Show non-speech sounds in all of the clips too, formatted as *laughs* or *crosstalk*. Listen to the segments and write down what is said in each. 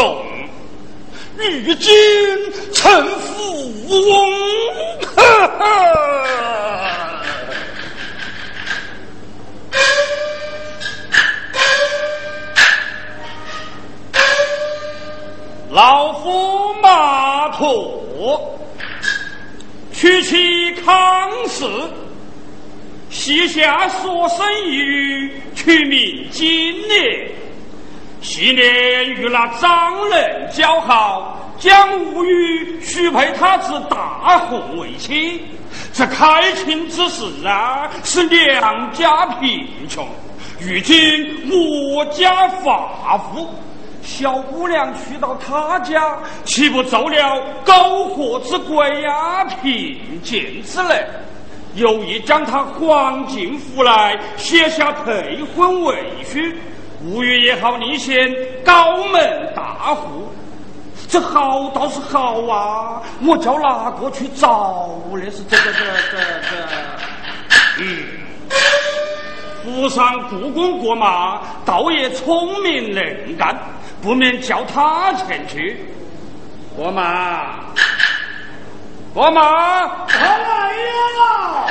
穷，如今成富翁。哈哈。老夫马拓，取其康氏，膝下所生一女，取名金莲。昔年与那张人交好，将吾女许配他之大红为妻。这开亲之时啊，是两家贫穷，如今我家发富。小姑娘去到他家，岂不走了苟活之鬼呀、贫贱之类？有意将她还进府来，写下退婚文书。吴越也好，你先高门大户，这好倒是好啊！我叫哪个去找那是这个这这这？嗯，府上故宫过马，倒也聪明能干。不免叫他前去，过马，过马，他来呀！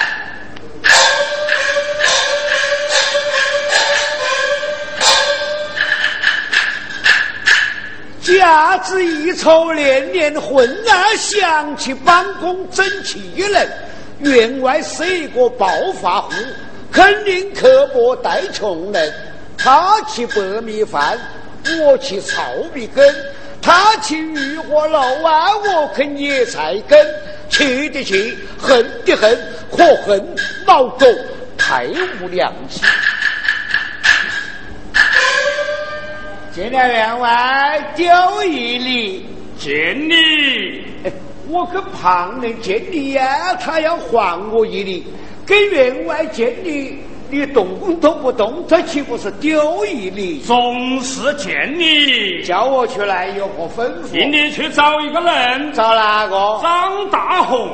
家子一筹，年年混啊，想起帮工争气人，员外是一个暴发户，肯定刻薄待穷人。他吃白米饭。我去糙米羹，他去鱼和肉啊！我啃野菜根，气的气，恨的恨，可恨老狗太无良心。见了员外，丢一里，见你。我跟旁人见你呀，他要还我一礼，跟员外见你。你动都不动，这岂不是丢一礼？总是见你，叫我出来有何吩咐？请你去找一个人，找哪个？张大红。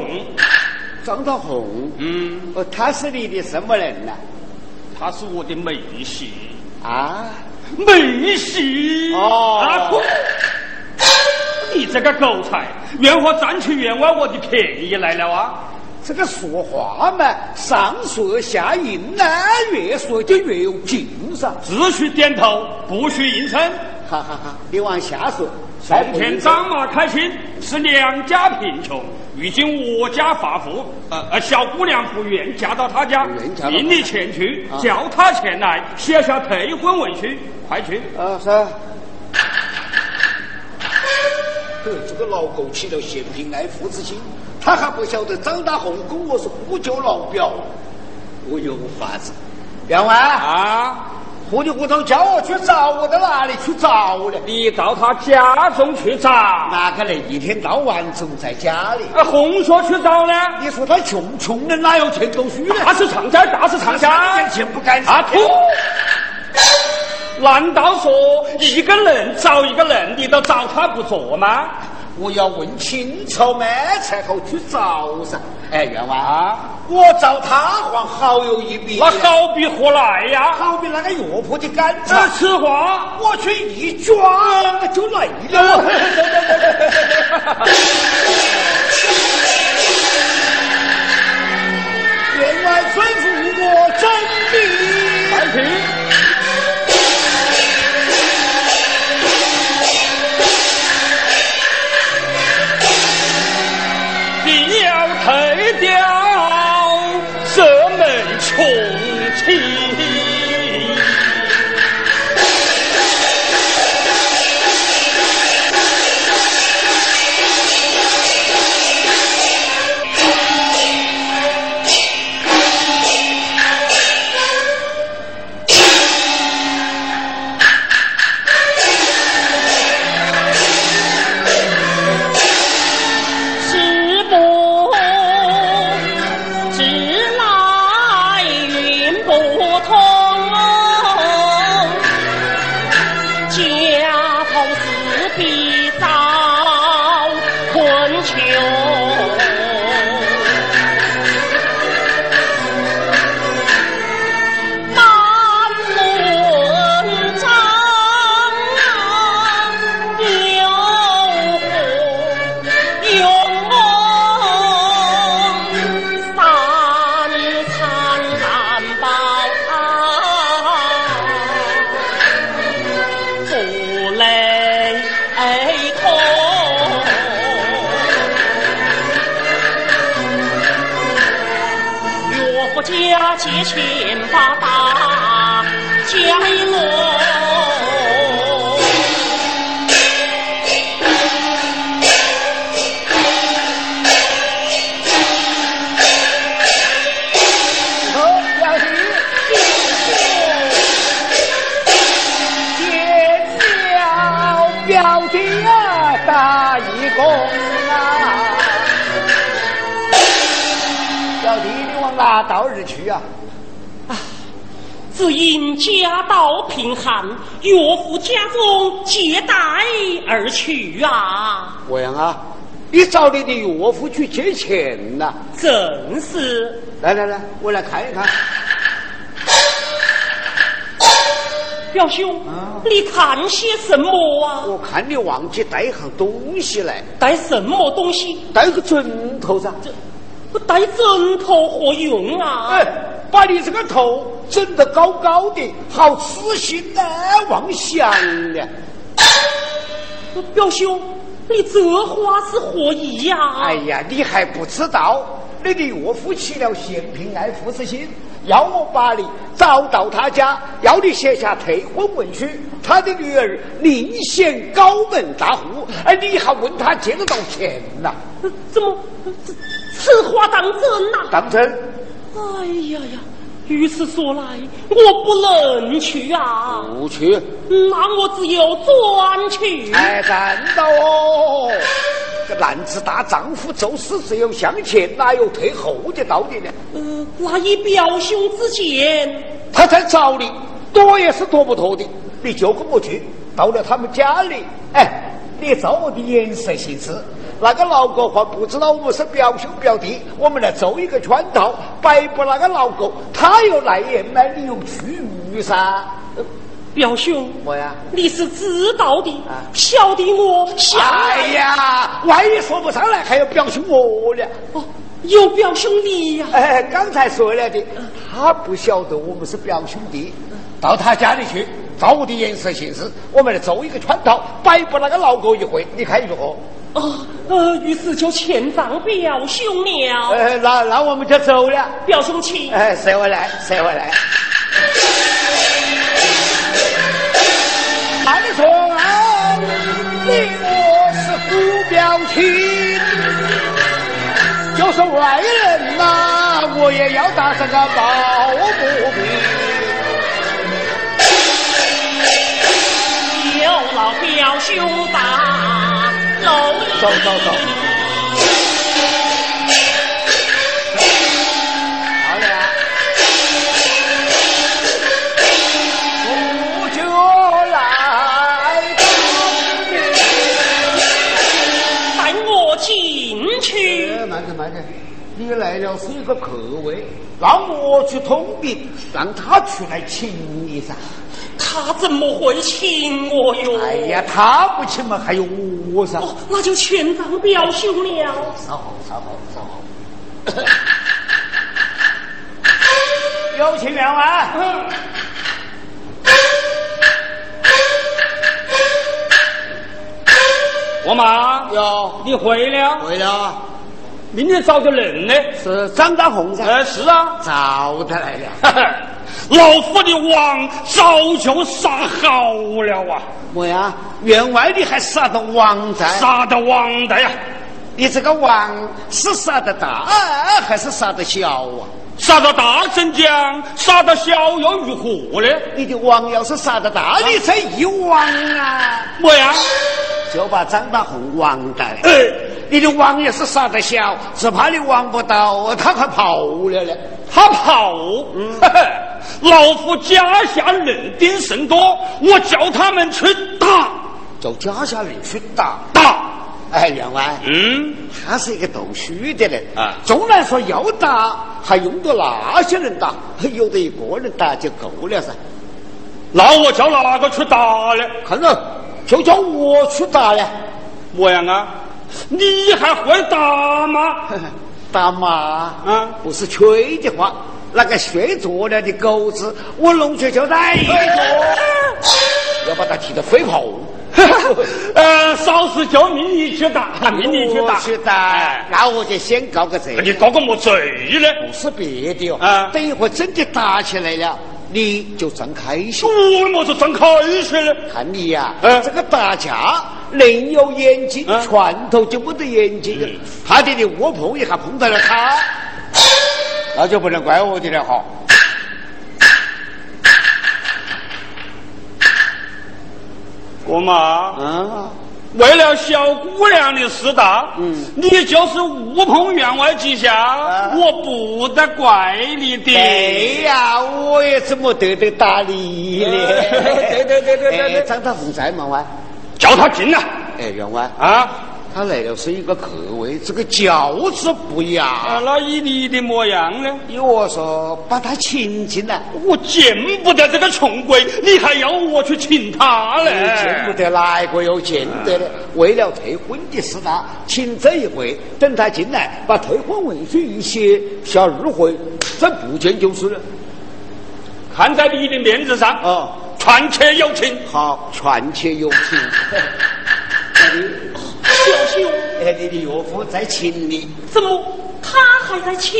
张大红，嗯，哦，他是你的什么人呢？他是我的妹婿啊，妹婿哦。你这个狗才，愿何占取员外我的便宜来了啊？这个说话嘛，上说下应呢，越说就越有劲噻。只许点头，不许应声。哈哈哈！你往下说。从前张马开心，是两家贫穷，如今我家发富，呃呃，小姑娘不愿嫁到他家，命你前去，叫他前来，写下退婚文书，快去。啊，是。这个老狗起了嫌贫爱富之心。他还不晓得张大红跟我是呼救老表，我有法子。员外啊，糊里糊涂叫我去找，我到哪里去找呢？你到他家中去找。哪个能一天到晚总在家里？啊，红说去找呢？你说他穷，穷人哪有钱读书呢？大是长家，大是长家，钱不干啊！吐！难道说一个人找一个人，你都找他不着吗？我要问清楚嘛，才好去找噻。哎，员外啊，我找他还好有一比。那好比何来呀？好比那个药铺的干子。此话我去一抓就来了。*laughs* 只因家道贫寒，岳父家中借贷而去啊。我样啊？你找你的岳父去借钱呐？正是。来来来，我来看一看。表兄，啊你看些什么啊？我看你忘记带一样东西来。带什么东西？带个枕头噻。这，我带枕头何用啊？哎，把你这个头枕得高高的，好痴心妄想的。表兄，你这话是何意呀？哎呀，你还不知道，你的岳父起了嫌贫爱富之心。要我把你找到他家，要你写下退婚文书。他的女儿另显高门大户，哎你还问他借得到钱呐？怎么？此话当真呐？当真。哎呀呀！如此说来，我不能去啊！不去？那我只有转去。哎，真的哦！这男子大丈夫做事只有向前，哪有退后的道理呢？呃，那以表兄之见，他在找你，躲也是躲不脱的。你就跟我去，到了他们家里，哎，你照我的眼色行事。那个老狗还不知道我们是表兄表弟，我们来做一个圈套，摆布那个老狗，他又来言买，你又去语噻。表兄，我呀，你是知道的，晓得我。哎呀，万一说不上来，还有表兄我呢。哦，有表兄你呀。哎，刚才说了的，他不晓得我们是表兄弟，到他家里去，照我的颜色行事，我们来做一个圈套，摆布那个老狗一回，你看如何？哦，呃，于是就欠账表兄了。呃，那那我们就走了。表兄请。哎，谁我来？谁我来？按说你我是姑表亲，就是外人呐，我也要打上个抱不平。有老表兄把楼走走走。你来了是一个客位，让我去通禀，让他出来请你噻。他怎么会请我哟？哎呀，他不请嘛，还有我噻。哦，那就全当表兄了。稍后，稍后，稍后。有请员外。我妈有，你回了？回了。明天找个人呢？是张大红噻。呃，是啊，找他来了。*laughs* 老夫的王早就杀好了啊！么呀？员外你还杀的王在？杀的王在呀！你这个王是杀的大还是杀的小啊？杀的大怎讲？杀的小又如何呢？你的王要是杀的大，你才一王啊！么呀？就把张大红王带来。你的王也是杀得小，只怕你网不到，他快跑了呢。他跑？嗯，老夫家下人丁甚多，我叫他们去打，叫家下人去打打。哎，员外，嗯，他是一个读书的人啊。纵然说要打，还用得那些人打？有的一个人打就够了噻。那我叫哪个去打呢？看着，就叫我去打了。模样啊？你还会打吗？*laughs* 打马啊，不是吹的话，那个睡着了的狗子，我弄去就逮一个，*laughs* 要把它踢得飞跑。*laughs* 呃，少时叫命你去打，命你去打。去打，那我就先告个罪。你告个么罪呢？不是别的哦，啊等一会儿真的打起来了，你就真开心。我么子真开心呢？看你呀、嗯这个打架能有眼睛，嗯拳头就没得眼睛。怕得你窝碰一下碰到了他，那就不能怪我的了哈。我妈，嗯，为了小姑娘的事大，嗯你就是误碰员外几下，啊我不得怪你的。对呀，我也怎么得得打你呢？对对对对对对哎张大凤在忙哇，叫他进来哎，员外，啊！他来了是一个客位，这个轿子不雅。啊，那以你的模样呢？依我说，把他请进来。我见不得这个穷鬼，你还要我去请他嘞？见不得哪个有见得的。为了退婚的事大，请这一回，等他进来，把退婚文书一写，下二回，这不见就是了。看在你的面子上，哦，传且有情。好，劝且有情。*laughs* 表兄，哎，你的岳父在请你。怎么他还在请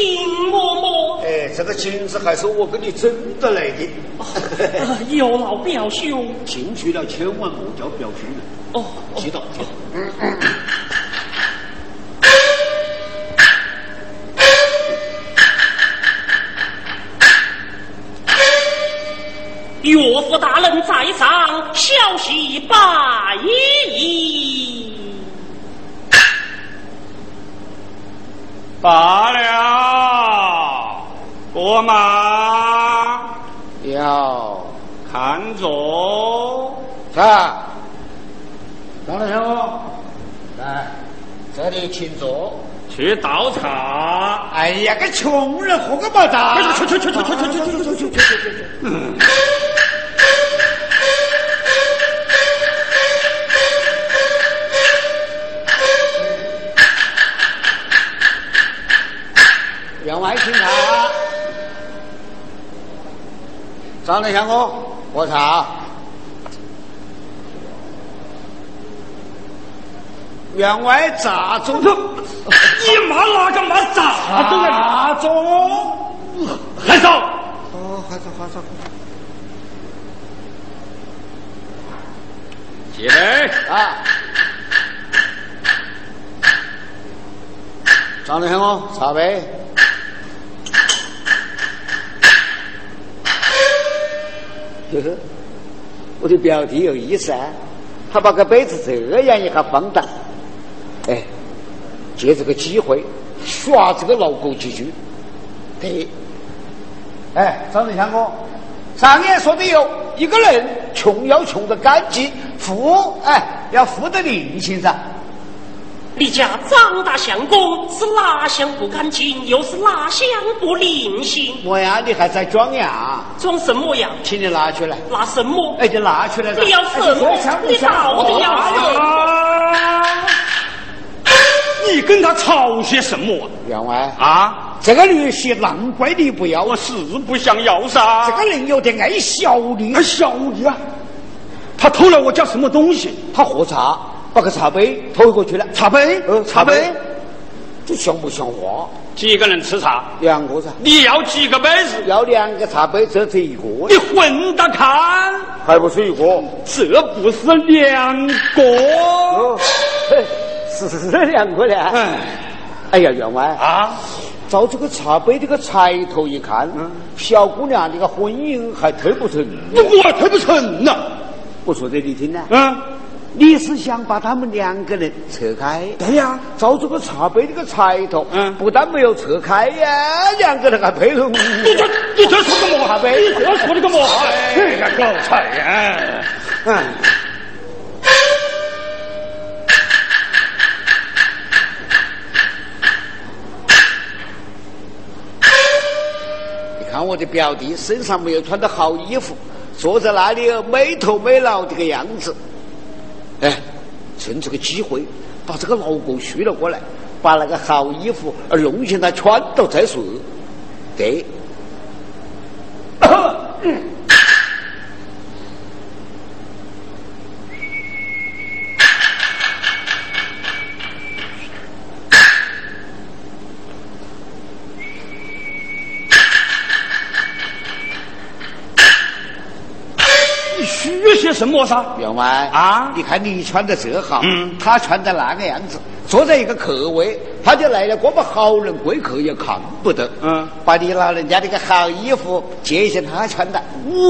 我么？哎，这个情是还是我跟你争得来的。呃有劳表兄。进去了，千万莫叫表兄了，哦，记到记到。岳父大人在上，小婿拜矣。罢了，国妈，要看着。看，张大兄，来，这里请坐。去倒茶。哎呀，个穷人喝个嘛茶？去去去去去去去去去去去去。买青草啊。张德祥公，我草。员外咋中？你妈哪个妈咋中啊？咋中？还少。哦，还手，还手。起来啊！张德祥公，茶杯。就是，我的表弟有意思啊，他把个杯子这样一下放大，哎，借这个机会耍这个老狗几句。对，哎，长得像我。上言说的有，一个人穷要穷得干净，富哎要富得灵性噻。你家张大相公是哪项不干净，又是哪项不灵性？我呀你还在装呀？装什么呀？请你拿出来。拿什么？哎，就拿出来。你要什么哎你到底要什么啊！你跟他吵些什么员外，啊？这个女婿难怪你不要，我是不想要噻这。个人有点爱小的，爱。小的啊！他偷了我家什么东西？他喝茶，把个茶杯偷过去了。茶杯？呃，茶杯？，这像不像话？几个人吃茶？两个噻，你要几个杯子？要两个茶杯，这只一个，你混着看，还不是一个？这不是两个。哦，嘿是两个呢。哎哎呀，员外，啊！照这个茶杯这个彩头一看，嗯小姑娘这个婚姻还推不成。我还推不成呢。我说给你听呢，嗯，你是想把他们两个人扯开？对呀。照这个茶杯这个彩头，嗯不但没有扯开呀，两个人还配合。你这你这说个毛茶杯你这说的个么？这个狗菜呀！嗯。你看我的表弟身上没有穿的好衣服，坐在那里没头没脑这个样子。哎，趁这个机会把这个老公娶了过来，把那个好衣服弄进来穿到再说。对。什么噻？员外啊？你看你穿的这好，嗯。他穿的那个样子，坐在一个客位，他就来了，我们好人贵客也看不得。嗯，把你老人家那个好衣服借些他穿的，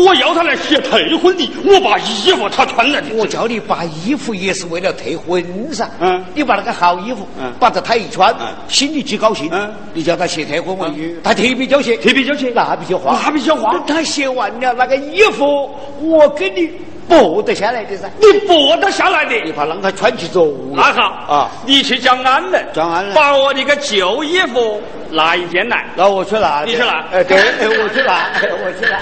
我要他来写退婚的，我把衣服他穿了的。我叫你把衣服也是为了退婚噻。嗯。你把那个好衣服，嗯。把它他一穿，嗯。心里极高兴。嗯。你叫他写退婚文语，他特别就写，特别就写，那笔就画，那笔就画他写完了那个衣服，我给你剥得下来的噻。你剥得下来的。你怕让他穿起走那好啊！你去叫安人，叫安人把我那个旧衣服拿一件来。那我去拿，你去拿哎，对，哎我去拿，哎我去拿。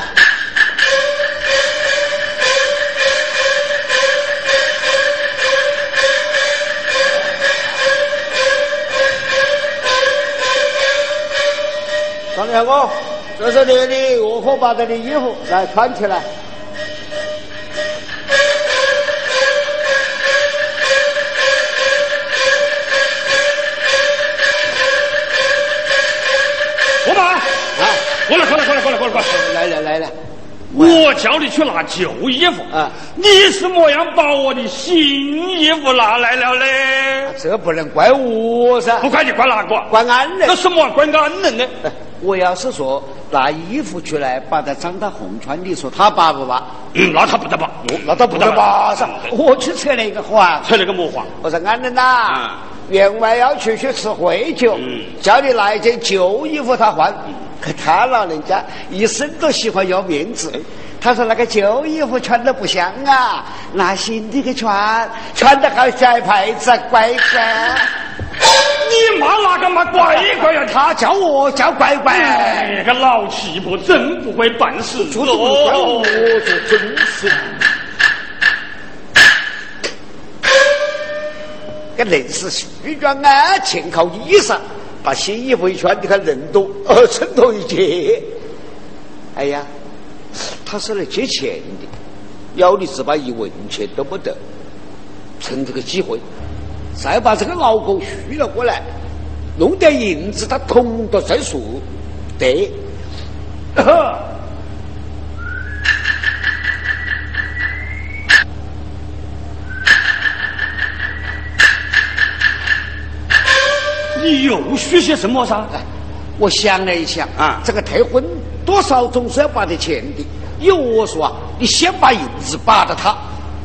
张两哥，这是你的岳父把这的衣服来穿起来。过来，过来，过来，过来，过来，过来。来了来了，我叫你去拿旧衣服啊你是么样把我的新衣服拿来了嘞？这不能怪我噻不，怪你，怪哪个？怪安人那。什么怪安人呢？哎我要是说拿衣服出来把它张到红穿，你说他拔不拔？嗯，那他不得拔，那他不得拔噻。我去扯了一个谎，扯那个魔话。我说安人呐嗯，员外要出去吃会酒嗯，叫你拿一件旧衣服他换。可他老人家一生都喜欢要面子。他说那个旧衣服穿的不香啊，拿新的给穿，穿的好摘牌子，乖乖。你妈那个嘛乖乖呀？他他叫我叫乖乖。哎，个老气婆真不会办事说的不怪我，哦。这真是。这人是虚装啊，全靠衣裳。把新衣服一穿，你看人多，呃，*laughs* 衬头一切。哎呀，他是来借钱的，要你只把一文钱都不得。趁这个机会，再把这个老公续了过来，弄点银子，他同的算数。对。*laughs* 你又许些什么噻？哎，我想了一想啊这个退婚多少总是要把点钱的。有我说啊，你先把银子拔到他，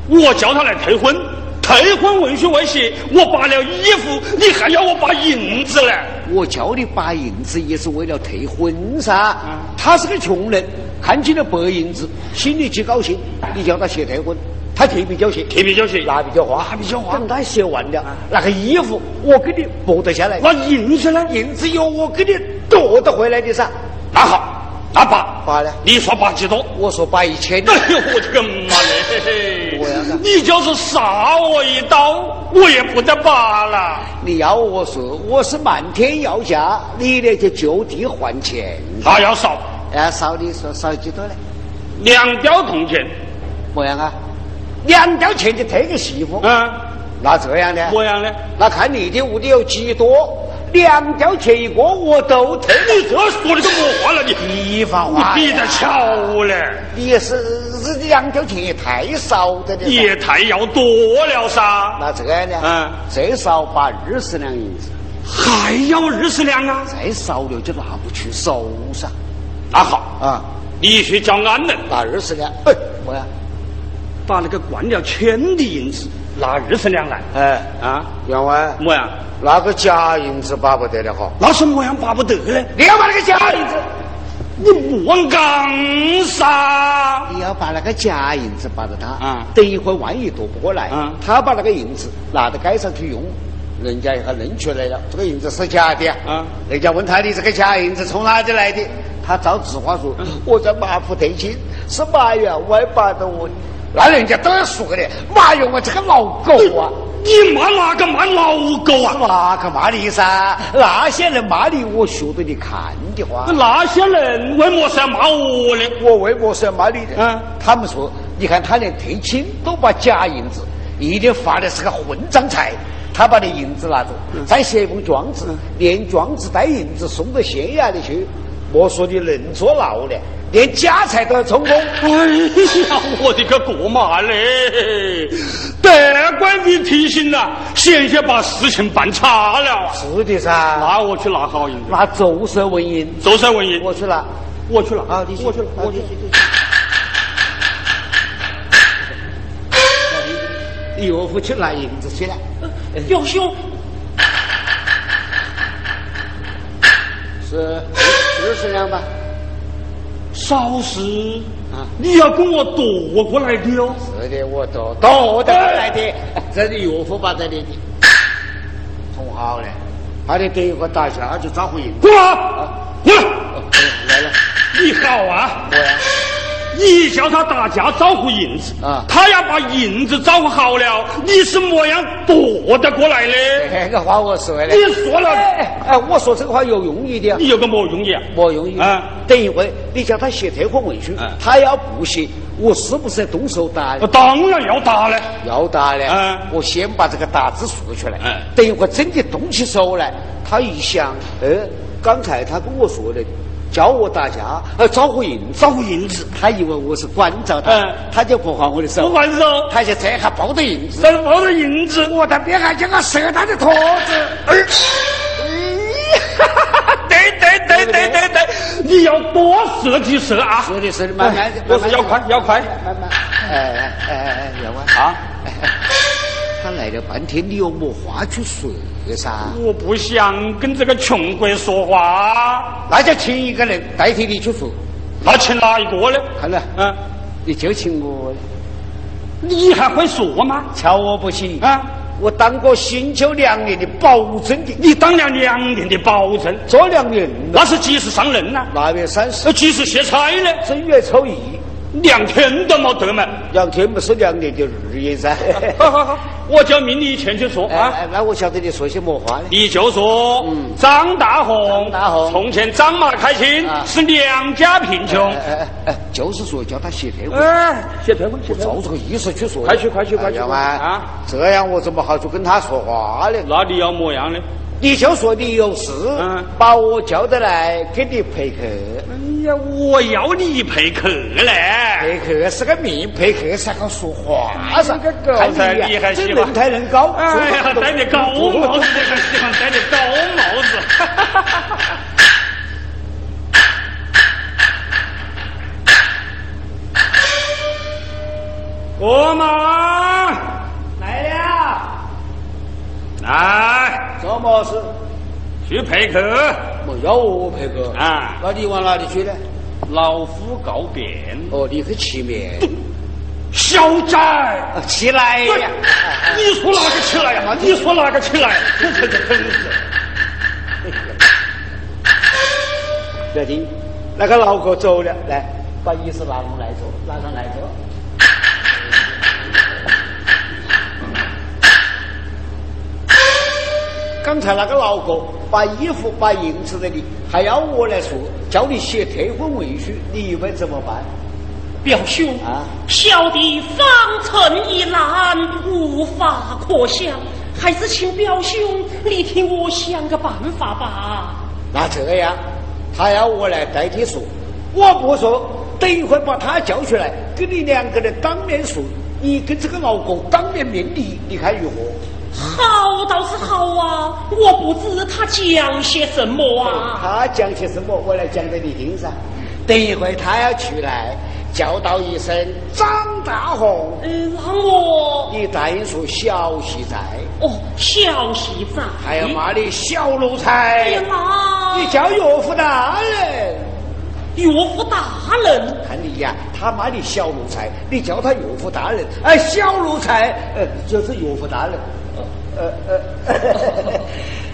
我叫他来退婚，退婚文书未写，我拔了衣服，你还要我拔银子呢？我叫你拔银子也是为了退婚噻。他是个穷人，看见了白银子，心里极高兴。你叫他写退婚，他特别叫写，特别就写，那比较花，那比较花等他写完了，那个衣服我给你剥得下来，那银子呢？银子有我给你夺得回来的噻。那好，那拔拔了你说拔几多？我说拔一千，哎呦，我这个妈嘞！你就是杀我一刀，我也不得拔了。你要我说我是漫天要价，你呢就就地还钱。他要少要，少你说少几多呢？两吊铜钱，么样啊？两吊钱就退给媳妇，嗯，那这样呢？么样呢？那看你的屋里有几多，两吊钱一个我都退。你这说的都么话了？你地方你话你比得巧嘞，你是这两吊钱也太少的了。也太要多了噻。那这样呢？嗯最少把二十两银子，还要二十两啊？再少了就拿不出手噻。那好，啊，你去叫安能拿二十两，哎，么样？把那个灌了钱的银子拿二十两来哎，啊？员外，么样？那个假银子巴不得了哈！那是么样巴不得呢？你要把那个假银子，你莫讲噻！你要把那个假银子巴到他，啊等一会儿万一夺不过来，啊他把那个银子拿到街上去用，人家一下认出来了，这个银子是假的啊人家问他你这个假银子从哪里来的？他照实话说，我在马府退亲，是马员外拔的我的。那人家都要说的，马员外这个老狗啊！你骂哪个骂老狗啊？哪个骂你噻，那些人骂你，我学得你看的话。那些人为么是要骂我呢？我为么是要骂你的？嗯他们说，你看他连退亲都把假银子，一定发的是个混账财。他把那银子拿走，再写一封状子，连状子带银子送到县衙里去。莫说你能坐牢了，连家财都要充公。哎呀，我的个国妈嘞！得怪你提醒了，险些把事情办差了。是的噻，那我去拿好银子，那奏舌问银，奏舌问银，我去拿。我去了啊，你我去了，我去。你岳父去拿银子去了，表兄。是四十两吧？少时啊，你要跟我夺过来的哦。是的，我夺夺得过来的，这里岳父把这里的。捅好了，他的等一会打架就抓回去。过来，过来，来了。你好啊！我呀。你叫他打架招呼银子啊，他要把银子找好了，你是么样夺得过来的？这个话我说的。你说了，哎，我说这个话有用意的。你有个么用意啊？么用意啊？等一会你叫他写退婚文书，他要不写，我是不是动手打？当然要打了，要打了。嗯，我先把这个打字竖出来。嗯，等一会真的动起手来，他一想，呃，刚才他跟我说的。教我打架，呃，找回银，找回银子。他以为我是关照他，他就不还我的手，不还手，他就这还抱着银子，抱着银子，我在边还叫我射他的坨子。哎，对对对？对对对，你要多射几射啊！是的，是的，慢慢，我是要快，要快，慢慢，哎哎哎哎，要快啊！他来了半天，你又没话去说噻？我不想跟这个穷鬼说话，那就请一个人代替你去说。那请哪一个呢？看来，嗯，你就请我。你还会说吗？瞧我不行啊！我当过新旧两年的保证的。你当了两年的保证，这两年，那是几时上任呢？腊月三十。几时卸差呢？正月初一。两天都没得嘛？两天不是两年的日夜噻。*laughs* 好好好，我就命你前去说啊。那我晓得你说些么话呢？你就说，张大红，大红，从前张马开心，是娘家贫穷。哎哎，就是说叫他写退婚。哎，写退婚，我照这个意思去说。快去快去快去嘛！啊，这样我怎么好去跟他说话呢？那你要么样呢？你就说你有事，把我叫得来给你陪客。我要你陪客嘞！陪客是个命，陪客是个说话噻。看你还喜欢抬人高，哎呀，戴的高帽子，还喜欢戴的高帽子。我妈。来，做么事？去陪客。莫要我陪哥啊？那你往哪里去呢？老夫告别。哦，你去吃面。小宅，起来呀！你说哪个起来呀？你说哪个起来？真是真是。表弟，那个老哥走了，来把椅子拿上来坐，拿上来坐。刚才那个老哥把衣服、把银子给你，还要我来说，叫你写退婚文书，你以为怎么办？表兄啊，小弟方寸已烂，无法可想，还是请表兄你替我想个办法吧。那这样，他要我来代替说，我不说，等一会儿把他叫出来，跟你两个人当面说，你跟这个老公当面面礼，你看如何？好倒是好啊，我不知他讲些什么啊。他讲些什么，我来讲给你听噻。等一会他要出来，叫道一声张大红。嗯，让我你答应说小媳在。哦，小媳在。还要骂你小奴才。哎呀妈！你叫岳父大人。岳父大人。看你呀，他骂你小奴才，你叫他岳父大人。哎，小奴才，呃，就是岳父大人。呃呃，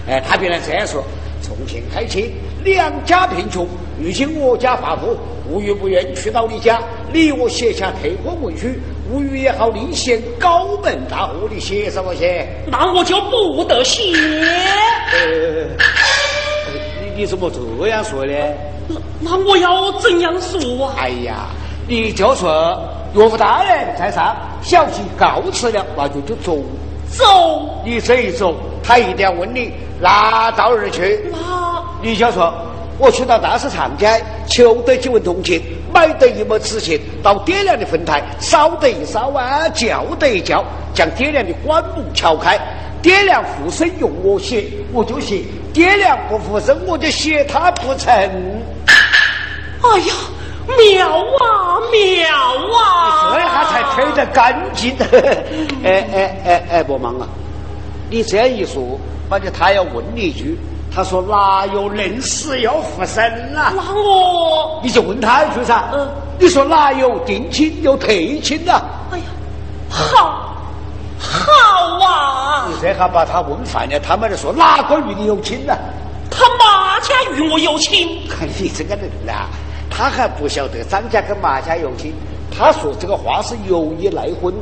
哎，他原来这样说：从前开始，两家贫穷，如今我家发富，无欲不愿去到你家，你我写下退婚文书，无欲也好，另显高门大户，你写什么写？那我就不得写。呃，你你怎么这样说呢？那那我要怎样说啊？哎呀，你就说岳父大人在上，小婿告辞了，那就就走。走，你这一走，他一定要问你哪到哪儿去。那你就说我去到大市场街，求得几文铜钱，买得一亩纸钱，到爹娘的坟台，烧得一烧啊，叫得一叫，将爹娘的棺木敲开。爹娘附身用我写，我就写；爹娘不附身，我就写他不成。哎呀，妙啊妙啊！这下才推得干净。*laughs* 哎哎哎哎，不忙啊！你这样一说，反正他要问你一句。他说：“哪有人死要复生啊？那我你就问他一句噻。嗯，你说哪有定亲又退亲呐？哎呀，好，好啊！你这下把他问烦了，他们就说哪个与你有亲呢？他马家与我有亲。看你这个人呐，他还不晓得张家跟马家有亲。他说这个话是有意赖婚。”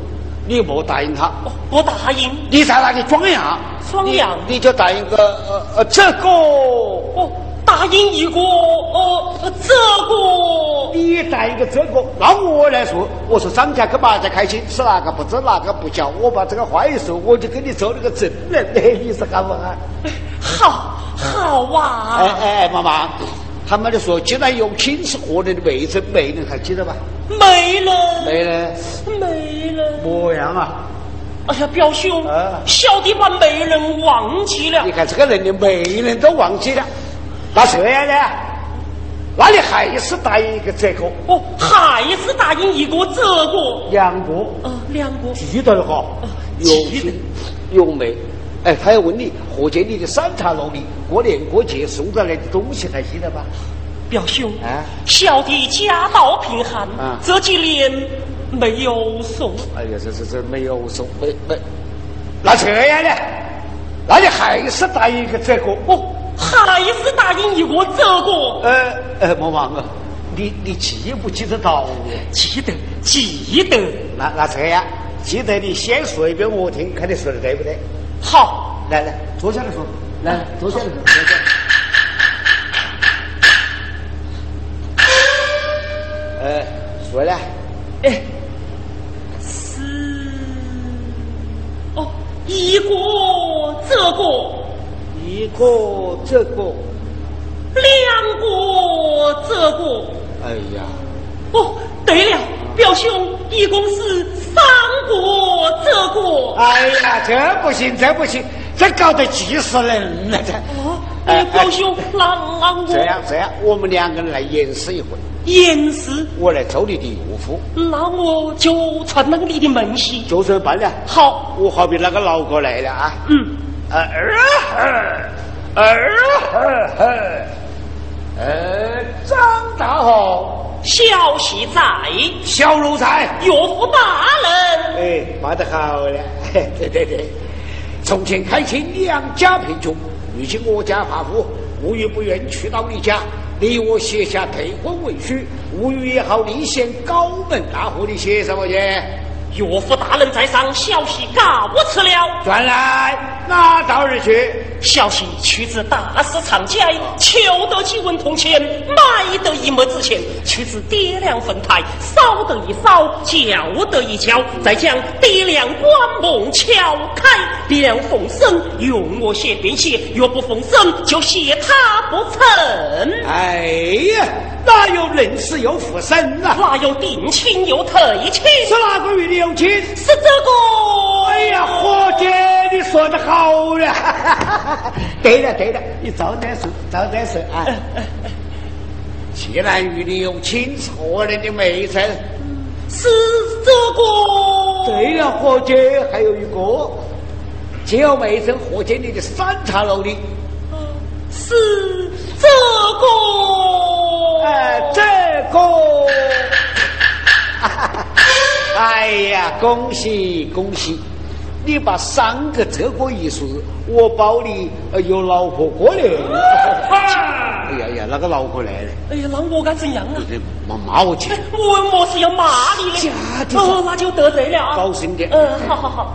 你莫答应他，不答应。你在那里装样？装样？你就答应个呃呃这个。哦，答应一个呃这个。你答应个这个，那我来说，我说张家跟马家开心，是哪个不知哪个不叫，我把这个话一说，我就给你做了个证人。你是好不好？好，好啊。哎哎，妈妈，他们就说，既然有亲是活人的媒人？媒人还记得吧？没了，没了，没了。模样啊！哎呀，表兄，小弟把媒人忘记了。你看这个人连媒人都忘记了，那这样呢？那你还是答应一个这个？哦，还是答应一个这个？两个？呃，两个。记得哈？有亲有媒。哎，他要问你何解你的三茶楼里过年过节送过来的东西还记得吧？表兄，啊小弟家道贫寒，这几年没有送。哎呀，这这这没有送，没没。那这样呢？那你还是答应一个这个？哦，还是答应一个这个？呃呃，莫忘啊，你你记不记得到？记得，记得。那那这样，记得你先说一遍我听，看你说的对不对？好，来来，坐下来说，来坐下来。说，坐下。呃，说来，哎，是哦，一个这个，一个这个，两个这个，哎呀，哦，对了，表兄，一共是三个这个，哎呀，这不行，这不行，这搞得急死人了，这。哦，哎，表兄，那那我这样这样，我们两个人来演示一回。演示，我来做你的岳父，那我就传那个你的门息，就这办了。好，我好比那个老哥来了啊。嗯，儿呵，儿呵呵，呃，张大号，小喜在，小奴才，岳父大人。哎，骂得好了，*laughs* 对对对。从前开亲两家贫穷，如今我家发富，无欲不愿去到你家。你我写下退婚文书，无语也好，立显高门大户你写什么去？岳父大人在上，小婿告辞了。转来，哪到而去？小婿去至大市场街，求得几文铜钱，买得一亩纸钱，去至爹娘坟台，烧得一烧，叫得一叫，再将爹娘棺木敲开。爹娘奉生，用我写便写；若不奉生，就写他不成。哎呀，哪有人死又复生啊？哪有定亲又退亲？是哪个与你有亲？是这个。哎呀，伙计，你说的好呀！*laughs* 对了对了，你早点说，早点说啊！*laughs* 既然与你有亲，错人的妹子，是这个。对了，伙计，还有一个，叫妹子何解你的三茶楼的，是这个。哎，这个。*laughs* 哎呀，恭喜恭喜！你把三个这个一说，我包你有老婆过年。哎呀呀，那个老婆来了。哎呀，那我该怎样啊？骂骂我去。我莫是要骂你的。哦，那就得罪了。高兴点。嗯，好好好。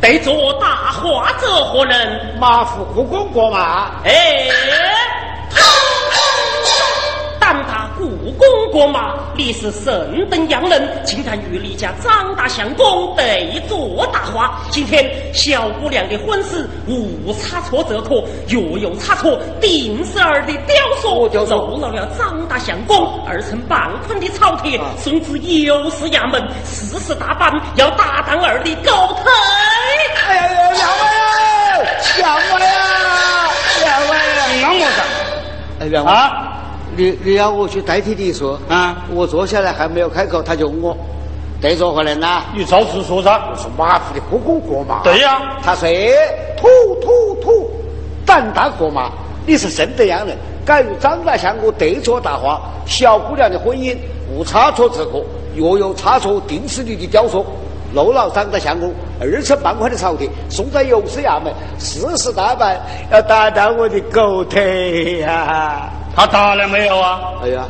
对做大话者何人？马虎护公过马。哎，公国马，你是圣等洋人，竟然与李家张大相公对坐大话。今天小姑娘的婚事无差错则可，若有差错，定是儿的雕塑漏了了张大相公，二层半捆的草帖，送至尤氏衙门，四十大板，要打当儿的狗腿。哎呀呀，两位啊，两位啊，两位啊，那么子？哎，两位啊。你你要我去代替你说啊？我坐下来还没有开口，他就问我，对着何人呐？你照实说噻。我说马虎的不公过马。对呀。他说土土土，胆大过马。你是圣德阳人，敢与张大相公对坐答话，小姑娘的婚姻无差错之可，若有差错，定是你的雕塑漏了张大相公二尺半宽的朝廷，送在右司衙门，四十大板，要打到我的狗腿呀！他打了没有啊？哎呀，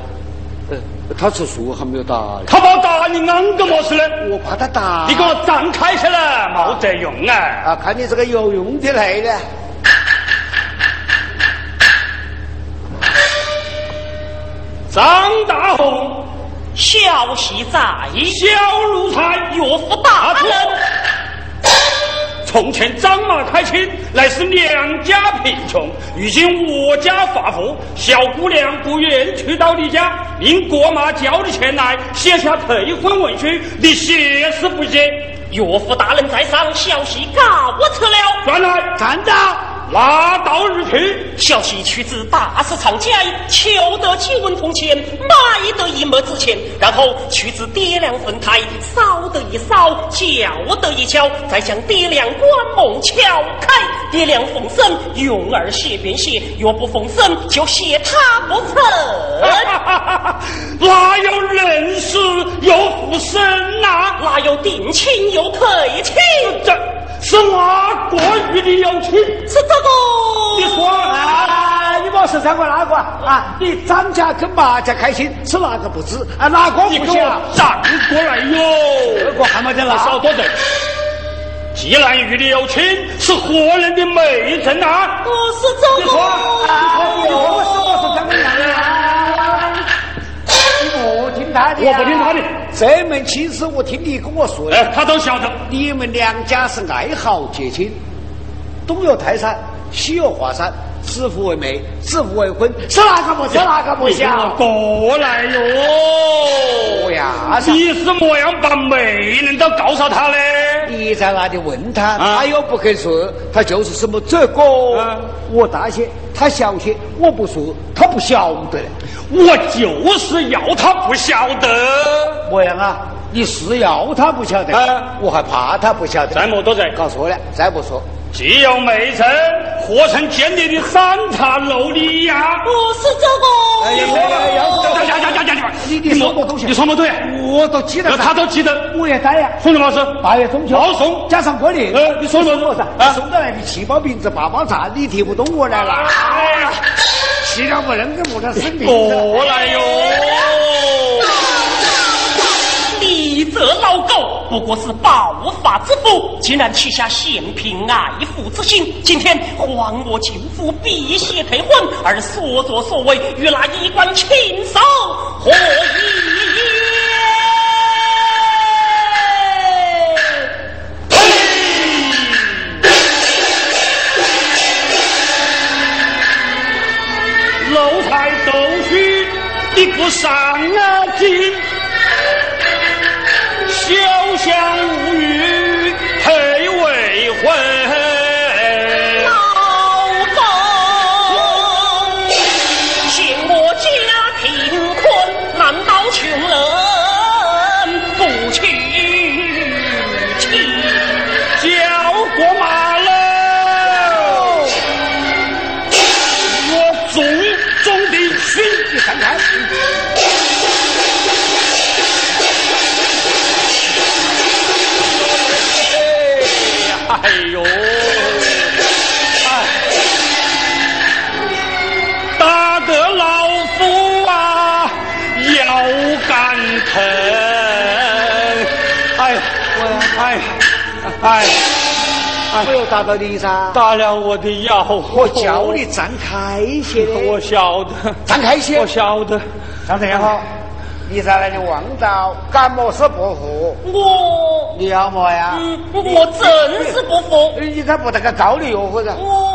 他吃素还没有打。他把打你啷个么事呢？我怕他打。你给我站开些来，没得用啊！啊，看你这个有用的来呢。张大红，小戏在，小奴才岳父大人。从前张马开亲，乃是娘家贫穷，如今我家发富，小姑娘不愿去到你家，令国马交了钱来，写下退婚文书，你写是不写？岳父大人在上，小婿告辞了。转来，站着。拉到日去，小媳去至大市场街，求得几文铜钱，买得一墨纸钱，然后去至爹娘坟台，烧得一烧，叫得一叫，再向爹娘棺木敲开。爹娘逢生，用儿写便写；若不逢生，就写他不成。*laughs* 哪有认死又复生呐？哪有定亲又退亲？这。是哪个与你有亲？是这个。你说啊，你莫是三个哪个啊？你张家跟马家开心，是哪个不知？啊，哪个不想？站过来哟！这个还没得了。少多嘴。既然与你有亲，是何人的媒人啊？我是这个。你说，你说，我是我是怎么样的？我不听他的。这门亲事我听你跟我说的，哎他都晓得。你们两家是爱好结亲，东有泰山，西有华山，指腹为媒，指腹为婚，是哪个不是哪个不想？过来哟！呀，你是么样把媒人都告诉他呢？你在那里问他，他又不肯说，他就是什么这个？我大些，他小些，我不说，他不晓得。我就是要他不晓得，模样啊！你是要他不晓得，我还怕他不晓得。再莫多嘴，搞错了，再不说。既有美人，何曾见你的三塔楼里呀？不是这个。哎呀呀呀呀呀！你你说么东西？你说么对？我都记得。他都记得。我也在呀。送什么是？八月中秋。好送。加上过年。呃，你说什么？啊，送的来的七包饼子、八包茶，你提不动我来了。哎呀，其他不能跟木头生命。过来哟。你这老狗不过是暴发之夫，竟然起下嫌贫爱富之心。今天还我舅父辟邪退婚，而所作所为与那一官禽兽何异？奴才都许你不上啊京。打到你噻，打了我的腰。我叫你站开些，我晓得，站开些，我晓得。张德阳好，你在那里望到干么事不服？我你要么呀？嗯，我真是不服。你看不得个高的哟，或者我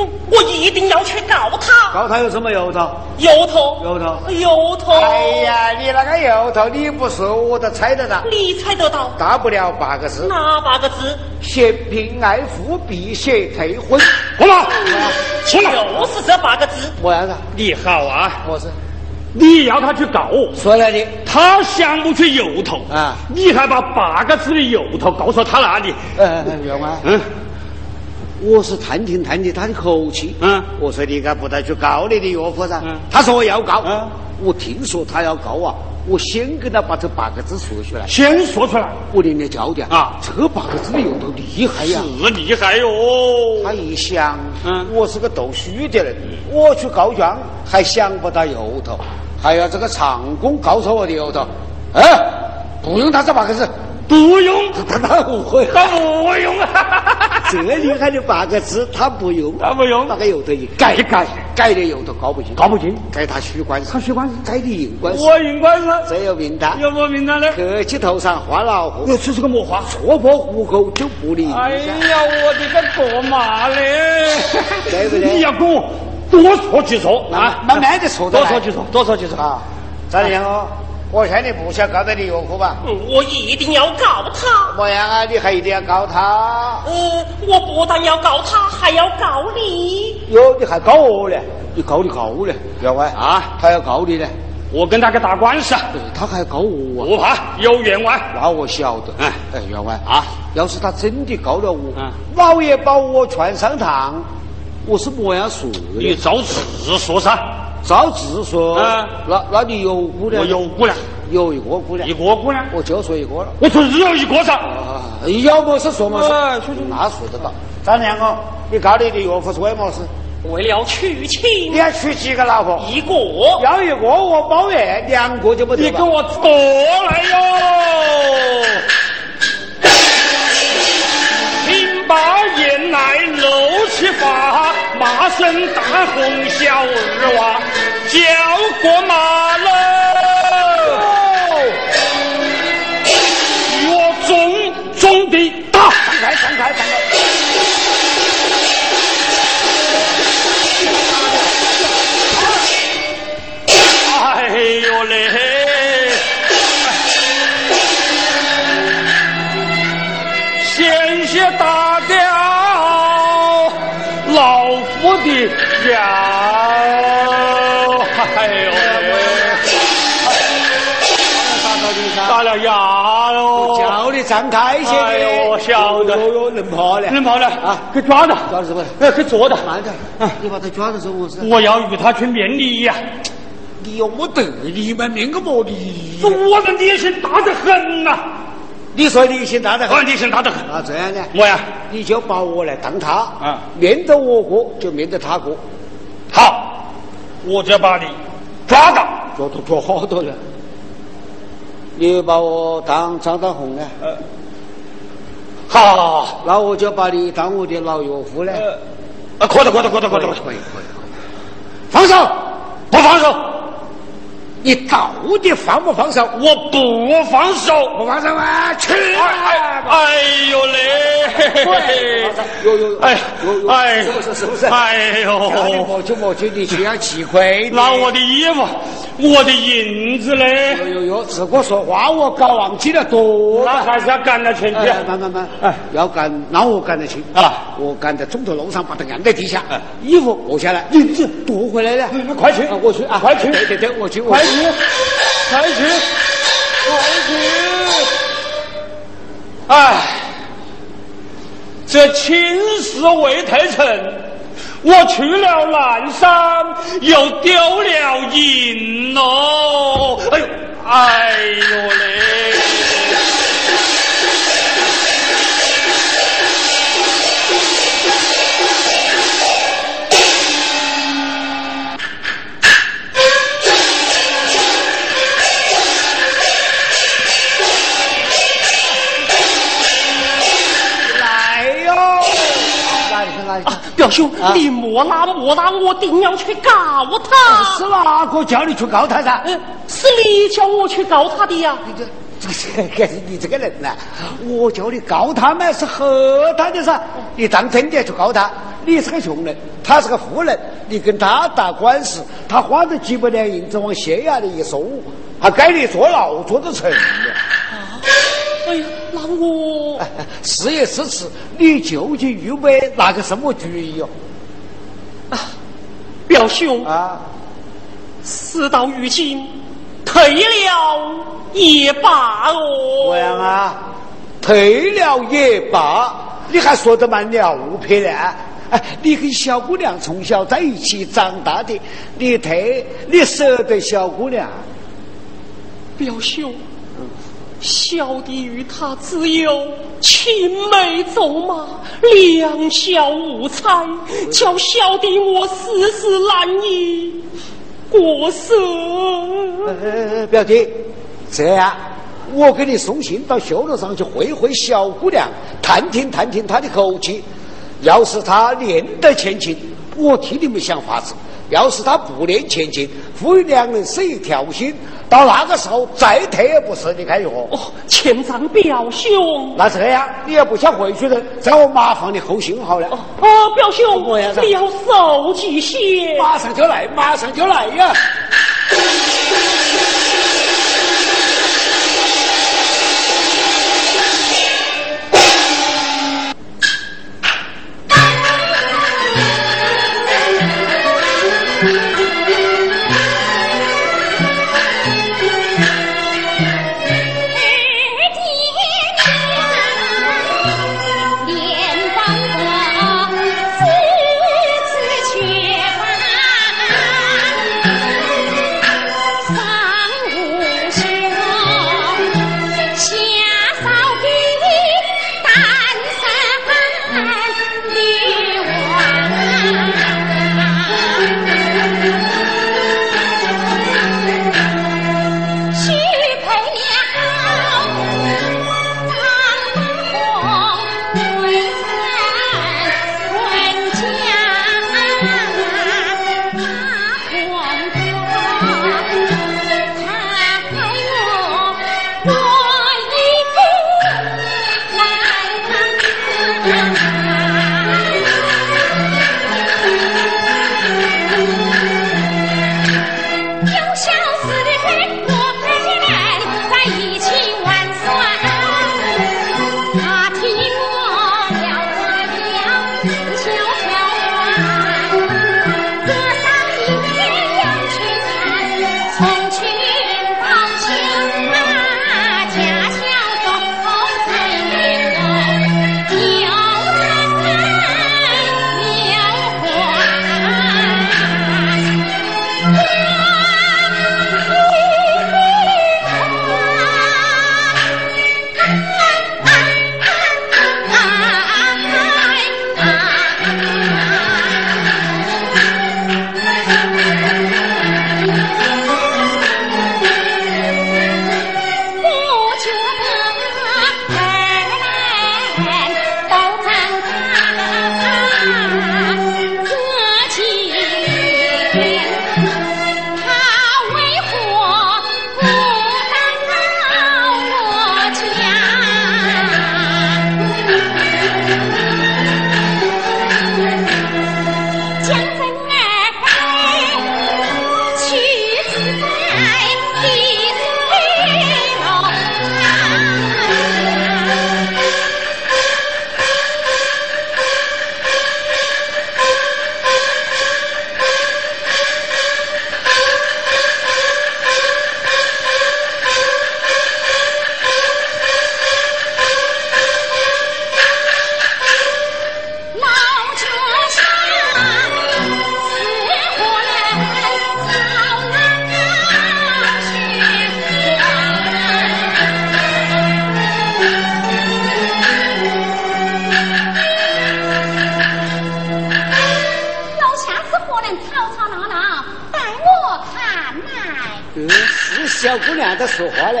我我一定要去告他。告他有什么由头？由头，由头由头。哎呀，你那个由头你不说我都猜得到，你猜得到？大不了八个字：哪八个字？嫌贫爱富，避邪退婚。*laughs* 好了，就是这八个字。么样子？你好啊，我是你要他去告我，说来的他想不出由头啊你还把八个字的由头告诉他那里？呃，员外，嗯，我是探听探听他的口气。嗯我说你应该不得去告你的岳父噻。嗯他说我要告。嗯我听说他要告啊，我先跟他把这八个字说出来。先说出来，我连连教的啊这八个字的由头厉害呀！是厉害哟。他一想，嗯我是个读书的人，我去告状还想不到由头，还要这个长工告诉我的由头。哎，不用他这八个字，不用，他他不会。他不用啊。这厉害的八个字，他不用，他不用那个由头一改一改，改的由头搞不清，搞不清，改他虚官司，他虚官司改的硬官司，我应该是这有名堂。有没名单呢？客气头上画老虎，这是个魔化。戳破虎口就不理。哎呀，我的个多妈嘞！*laughs* 对不对你要跟我多说几说啊，慢慢的说多说几说，多说几说。啊，张良哦，我劝你不想告到你岳父吧？嗯我一定要告他。么样啊？你还一定要告他？呃，我不但要告他，还要告你。哟，你还告我呢？你告你告呢？员外啊，他要告你呢？我跟他个打官司，啊，他还告我啊？不怕有员外。那我晓得。哎哎，员外啊，要是他真的告了我，嗯老爷把我劝上堂，我是么样说的？你照字说噻，照字说，啊那那你有姑娘？我有姑娘，有一个姑娘一，个姑娘，我就说一个了。我只有一个噻。啊，要么是说嘛事哎说说，那说得到。张良哦，你告你的岳父是为么事？为了娶亲你，要娶几个老婆？一个要一个我包圆，两个就不得你给。我过来哟！大，声大红小二娃，叫过马路！叫你张开些哎呦我晓得哟哟，能跑的。能跑了啊给抓到，抓到什么？哎，给捉到。慢点，你把他抓到做么事？我要与他去面礼呀！你又没得你们面个么理？这我的烈性大得很呐！你说你心大得啊，很。烈性大得很。啊，这样呢？我呀，你就把我来当他，啊面对我过就面对他过，好，我就把你抓到。抓到抓好多了。你把我当张大红呢？好好好好，那我就把你当我的老岳父了？啊，可以可以可以可以可以，可以可以。放手！不放手，你到底放不放手？我不放手。不放手啊！去！哎哎呦嘞！*laughs* 有有有，哎有有，哎，是不是是不是？哎呦，莫去莫去，你去要吃亏的。那我的衣服，我的银子嘞，有有有，自个说话我搞忘记了多那了。还是要赶到前去哎，慢慢慢，哎要赶，那我赶得去啊！我赶在中头路上，把它按在地下哎，衣服脱下来，银子夺回来了。快去啊我去啊！快去对对对，我去，我快去，快去，快去！哎，这亲事未退成，我去了南山，又丢了银喽！哎呦，哎呦嘞！兄，啊你莫拉莫拉，我定要去告他。是哪个叫你去告他噻？嗯是你叫我去告他的呀？你这这个你这个人呐，我叫你告他嘛，是和他的噻。你当真的去告他？你是个穷人，他是个富人，你跟他打官司，他花着几百两银子往县衙里一送，还该你坐牢坐得成。哎呀，那我是也是此，你究竟预备拿个什么主意哟？啊，表兄啊，事到如今，退了也罢哦。这样啊，退了也罢，你还说得蛮了撇呢？哎，你跟小姑娘从小在一起长大的，你退，你舍得小姑娘？表兄。小弟与他只有青梅竹马，两小无猜，叫小弟我世事难以过舍。呃，表弟，这样，我给你送信到绣楼上去会会小姑娘，探听探听她的口气。要是她念得前情，我替你们想法子；要是他不念前情，夫妻两人死一条心。到那个时候再退也不是，你看如何？哦，钱丈表兄。那这样，你要不想回去的，在我马房里后信好了。哦，表兄，你要手机些。马上就来，马上就来呀！嗯是小姑娘在说话呢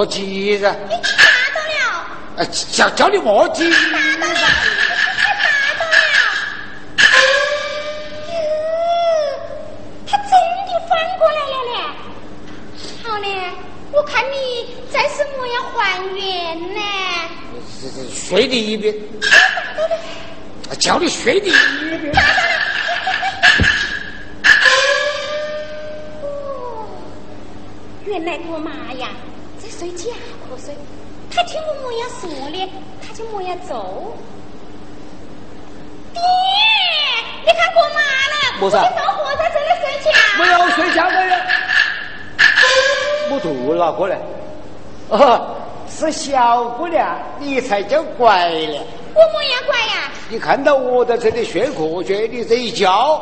莫急着。你打到了。哎，叫叫你莫急。打到了，打到了。哟，他真的翻过来了嘞。好嘞，我看你再什么要还原呢？睡你一边。叫你睡你她听我么样说的，他就么样走。爹，你看我妈了，我老婆在这里睡觉。没有睡觉的人。我肚哪过来？哦，是小姑娘，你才叫乖了。我么样乖呀？你看到我在这里学科学，你这一叫，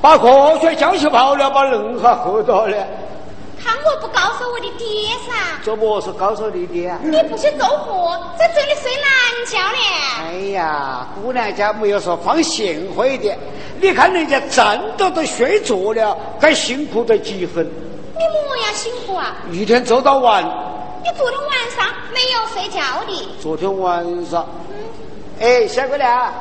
把科学教起跑了，把人还喝到了。告诉我的爹噻！做么事告诉你爹？你不去做活，在这里睡懒觉呢？哎呀，姑娘家没有说放贤惠一点。你看人家站着都睡着了，该辛苦得几分。你么样辛苦啊？一天做到晚。你昨天晚上没有睡觉的？昨天晚上。嗯哎，小姑娘，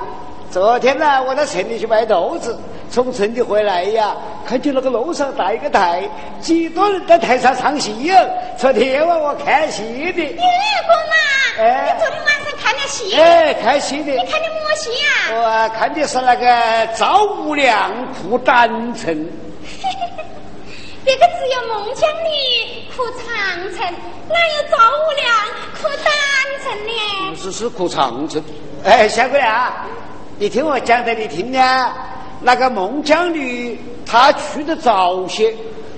昨天呢，我到城里去卖豆子，从城里回来呀，看见那个楼上搭一个台，几多人在台上唱戏哟。昨天晚我看戏的。耶，姑妈，哎，你昨天晚上看了戏？哎，看戏的。你看的么戏呀？我看的是那个赵无良哭丹城。*laughs* 这个只有孟姜女哭长城，哪有赵无良哭丹城呢？是是哭长城。哎，小姑娘，你听我讲的，你听呢？那个孟姜女她去的早些，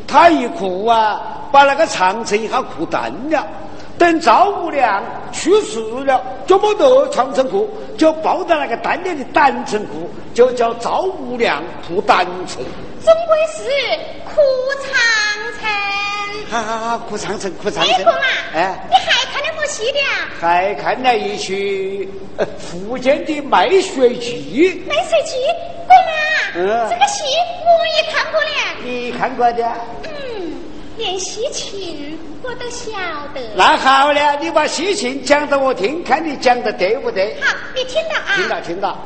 她一哭啊，把那个长城一下哭断了。等赵无良去世了，就没得长城哭，就抱到那个丹里的丹城哭，就叫赵无良哭丹城。终归是哭长城。好好好，哭长城，哭长城。哎，姑妈，哎，你还看了么戏的啊？还看了一曲福建的《卖血记》。卖血记，姑妈，嗯，这个戏我也看过了。你看过的？嗯，连戏情我都晓得。那好了，你把戏情讲给我听，看你讲的对不对？好，你听到啊？听到，听到。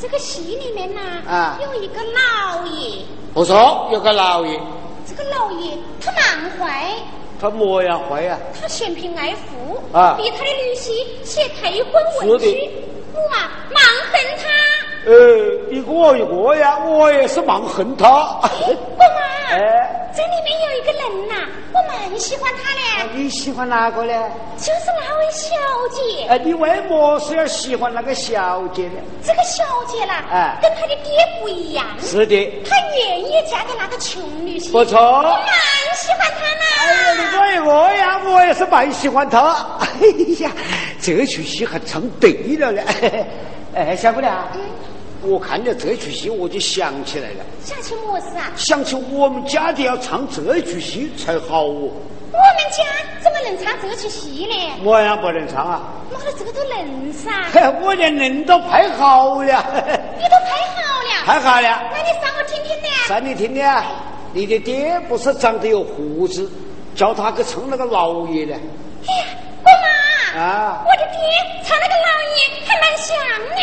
这个戏里面呐，啊，有一个老爷。不错，有个老爷。这个老爷他蛮坏。他么样坏呀？他嫌贫爱富啊，逼他的女婿写退婚文书。我啊，蛮恨他。呃，一个一个呀，我也是蛮恨他。我妈，哎，这里面有一个人呐，我蛮喜欢他的。你喜欢哪个呢？就是那位小姐。哎，你为么是要喜欢那个小姐呢？这个小姐啦，哎，跟她的爹不一样。是的。她愿意嫁给那个穷女婿。不错。我蛮喜欢他呢。哎呀，你说一个呀，我也是蛮喜欢他。哎呀，这出戏还唱对了呢。*laughs* 哎，小姑娘。嗯我看了这出戏，我就想起来了。想起么事啊？想起我们家的要唱这出戏才好哦。我们家怎么能唱这出戏呢？我呀不能唱啊。妈的，这个都能噻。我连人都拍好了。*laughs* 你都拍好了？拍好了。那你上我听听呢？上你听听。你的爹不是长得有胡子，叫他去唱那个老爷呢？哎呀，啊，我的爹唱那个老爷还蛮像呢。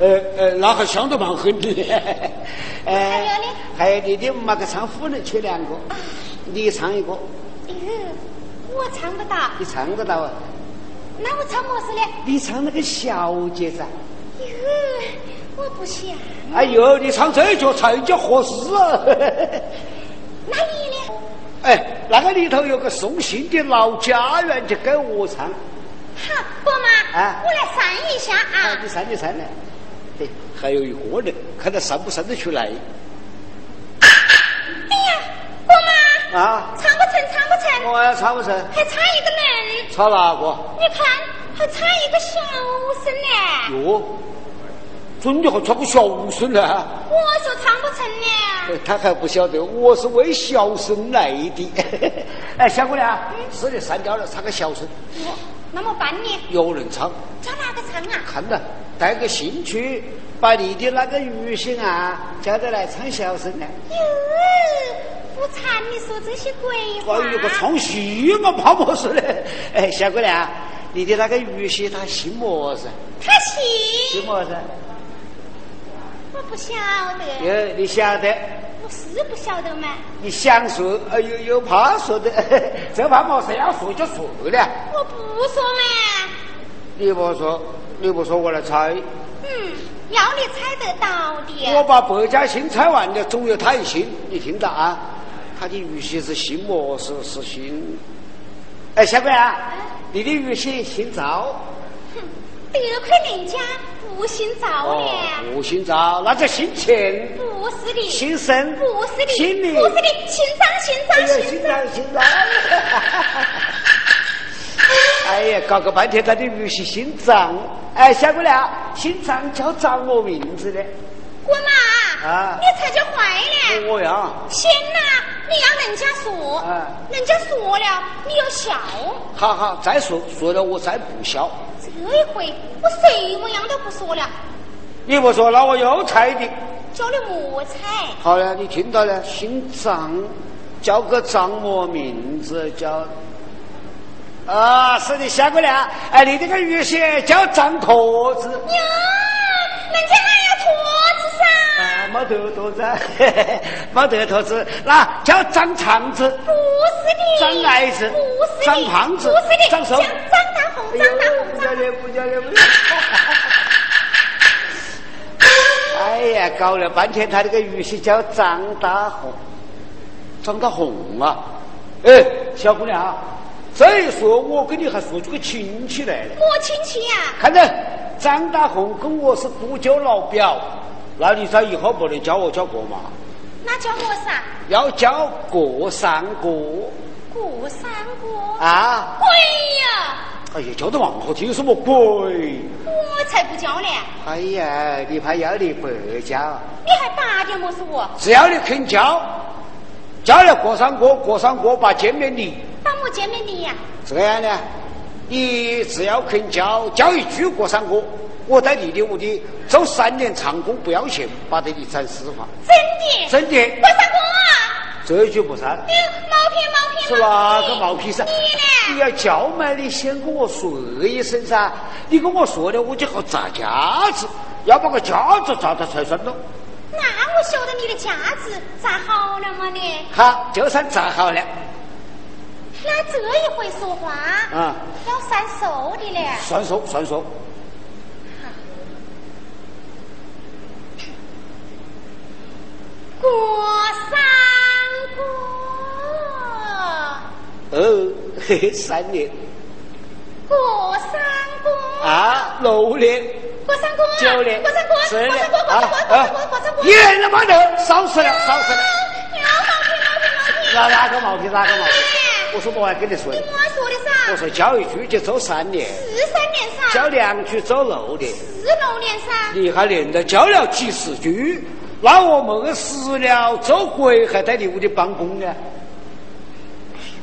呃呃，那还相得蛮狠的。*laughs* 还有呢？还有你的妈个唱夫人，缺两个。你唱一个。嗯，我唱不到。你唱得到啊？那我唱么事呢？你唱那个小姐噻。哟，我不想。哎呦，你唱这一句才叫合适啊！*laughs* 那你呢？哎，那个里头有个送信的老家园，就给我唱。好，伯妈。啊。我来算一下啊。你算，你算来。还有一个人，看他上不上得出来。哎呀，伯妈啊，唱不成，唱不成。我要唱不成。还差一个人。差哪个？你看，还差一个小生呢。哟，真的还差个小生呢。我说唱不成呢。他还不晓得，我是为小生来的。*laughs* 哎，小姑娘，是的，删掉了，唱个小生。那么办呢？有人唱。找哪个唱啊？看着。带个兴趣，把你的那个女性啊叫得来唱小声呢。哟，不馋你说这些鬼话。我有个唱戏我，怕么事嘞？*laughs* 哎，小姑娘，你的那个玉溪他姓么子？他姓姓么子？我不晓得。哟，你晓得？我是不晓得嘛。你想说，哎，又又怕说的，*laughs* 这怕么事？要说就说了。我不说嘛。你不说，你不说，我来猜。嗯，要你猜得到的。我把百家姓猜完了，总有他一姓。你听到啊？他的玉溪是姓么？是是姓？哎，小鬼啊，你的玉溪姓赵。哼，得亏人家不姓赵呢。不姓赵，那叫姓秦。不是的。姓申。不是的。姓李。不是的。姓张，姓张，姓张，姓张。*laughs* 哎呀，搞个半天，他的女婿姓张。哎，小姑娘，姓张叫张我名字的。滚嘛！啊！你才叫坏呢！我呀。行呐，你要人家说，啊，人家说了，你要笑。好好，再说说了，我再不笑。这一回我什么样都不说了。你不说，那我又猜的。叫你莫猜。好了，你听到了，姓张，叫个张么名字叫。啊，是的，小姑娘，哎，你这个玉溪叫张壳子。没得驼子，没得驼 *laughs* 子，那叫长长子。不是的。长矮子。不是的。长胖子。不是的。长瘦。张大红，张大红。不叫的，不叫的，不叫。*laughs* 哎呀，搞了半天，他这个鱼是叫张大红，张大红啊！哎，小姑娘。这一说，我跟你还说出个亲戚来了。我亲戚呀？看着张大红跟我是不交老表，那你在以后不能叫我叫哥嘛？那叫我啥？要叫过三哥。过三哥？啊？鬼呀！哎呀，叫得往好听什么鬼？我才不叫呢！哎呀，你怕要你白叫？你还打点么是我？只要你肯叫，叫了过三哥，过三哥把见面礼。见面礼呀？这样呢，你只要肯交交一句过三个，我在你的屋里做三年长工不要钱，把得你斩司法。真的？真的。过三个啊？这一句不算。你毛皮毛皮。是哪个毛皮噻？你呢？你要叫嘛？你先跟我说一声噻。你跟我说了，我就好砸架子，要把个架子砸到才算喽。那我晓得你的架子砸好了吗？你？好，就算砸好了。那这一回说话啊，要算数的嘞。算数，算数。过三过。哦，嘿嘿，三年。过三过。啊，六年。过三过。九年。过三过。十年。过三过，过三过，过三个。一人都没得，少死了，少死了。要毛皮，毛皮，毛皮。哪哪个毛病，哪个毛病？我说我还跟你说，你我说的噻。我说教一句就做三年，是三年噻。教两句做六年，是六年噻。你还连着教了几十句，那我们死了做鬼还在你屋里办公呢？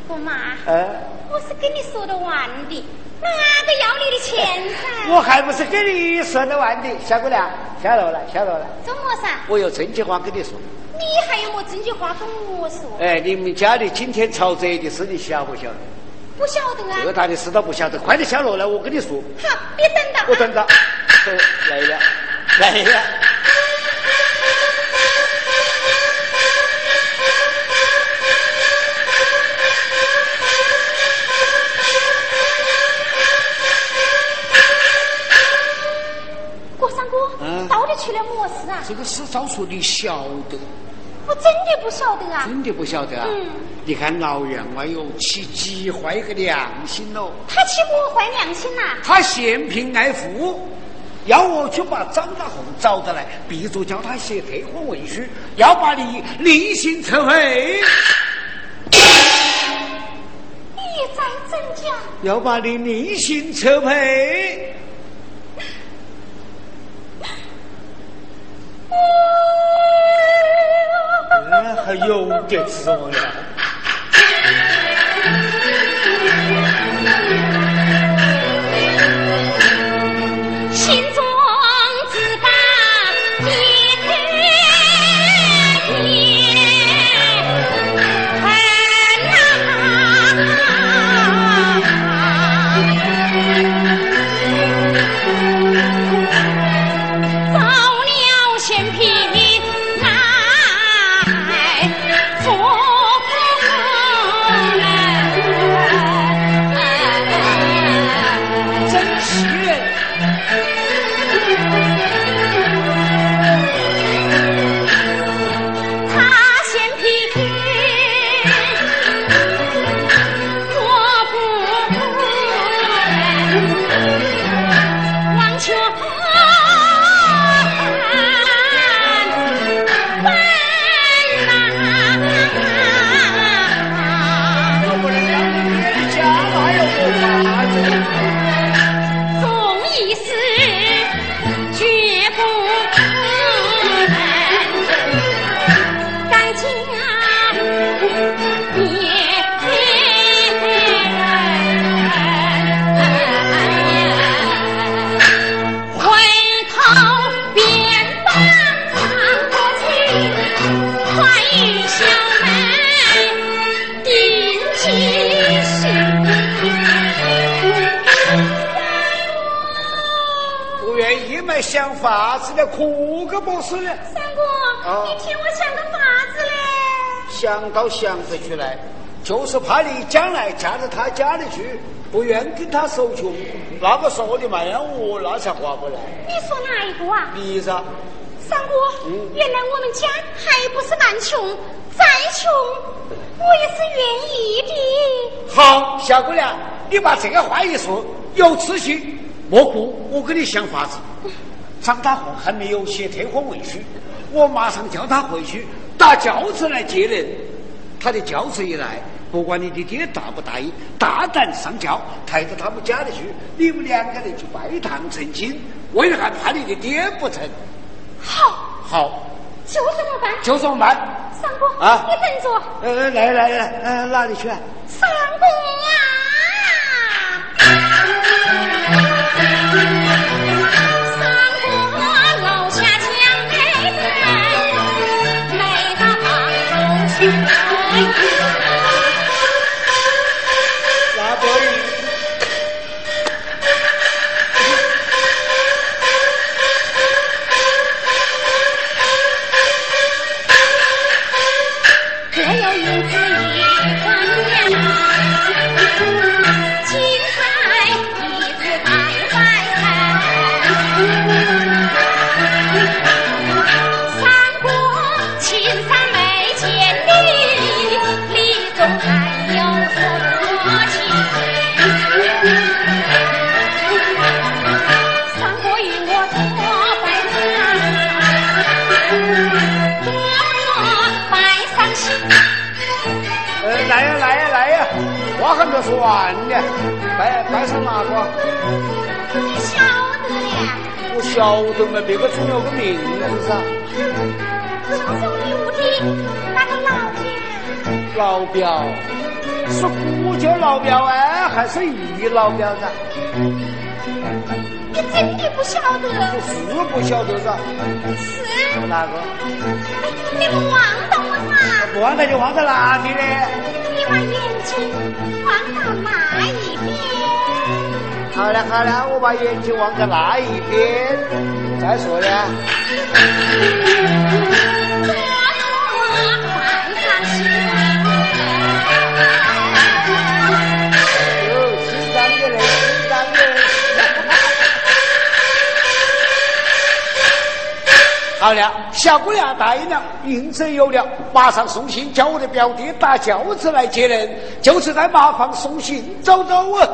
姑妈，嗯，我是跟你说的完的，哪个要你的钱噻？我还不是给你十来万的，小姑娘，下楼了，下楼了。怎么噻？我有正经话跟你说。你还有么正经话跟我说？哎，你们家里今天吵这的事，你晓不晓得？不晓得啊。这个大的事都不晓得，快点下楼来，我跟你说。好，别等到。我等到。来了，来了。过三哥，到底出了么事啊？这个事早说你晓得。我真的不晓得啊！真的不晓得啊！嗯，你看老员外哟，起几坏个良心喽？他起我坏良心呐？他嫌贫爱富，要我去把张大红找得来，逼着叫他写退婚文书，要把你另行撤回。你在真假？要把你另行撤回。有点子么了？想到想得出来，就是怕你将来嫁到他家里去，不愿跟他受穷。那个说的嘛，我那才划不来。你说哪一个啊？你子。三哥，原来我们家还不是蛮穷，再穷我也是愿意的。好，小姑娘，你把这个话一说，有次序，莫顾我给你想法子。张大红还没有写退婚文书，我马上叫他回去打轿子来接人。他的轿子一来，不管你的爹答不答应，大胆上轿，抬到他们家里去，你们两个人去拜堂成亲。为了还怕你的爹不成。好，好，就这么办，就这么办。三哥，啊，你等着。呃，来来来，呃，哪里去？啊三哥啊！Thank you. 说完了，拜拜上哪个？你晓得的。我晓得嘛，别个出了个名字噻。就是我的屋的那个老表。老表，是呼叫老表哎，还是姨老表噻？你真的不晓得？我是不晓得噻。是。哪个？你不忘到我噻？不忘到就忘在哪里呢？把眼睛。望到哪一边？好了好了，我把眼睛望在那一边。再说了。好了，小姑娘答应了，应征有了，马上送信叫我的表弟打轿子来接人，就是在马房送信走走啊。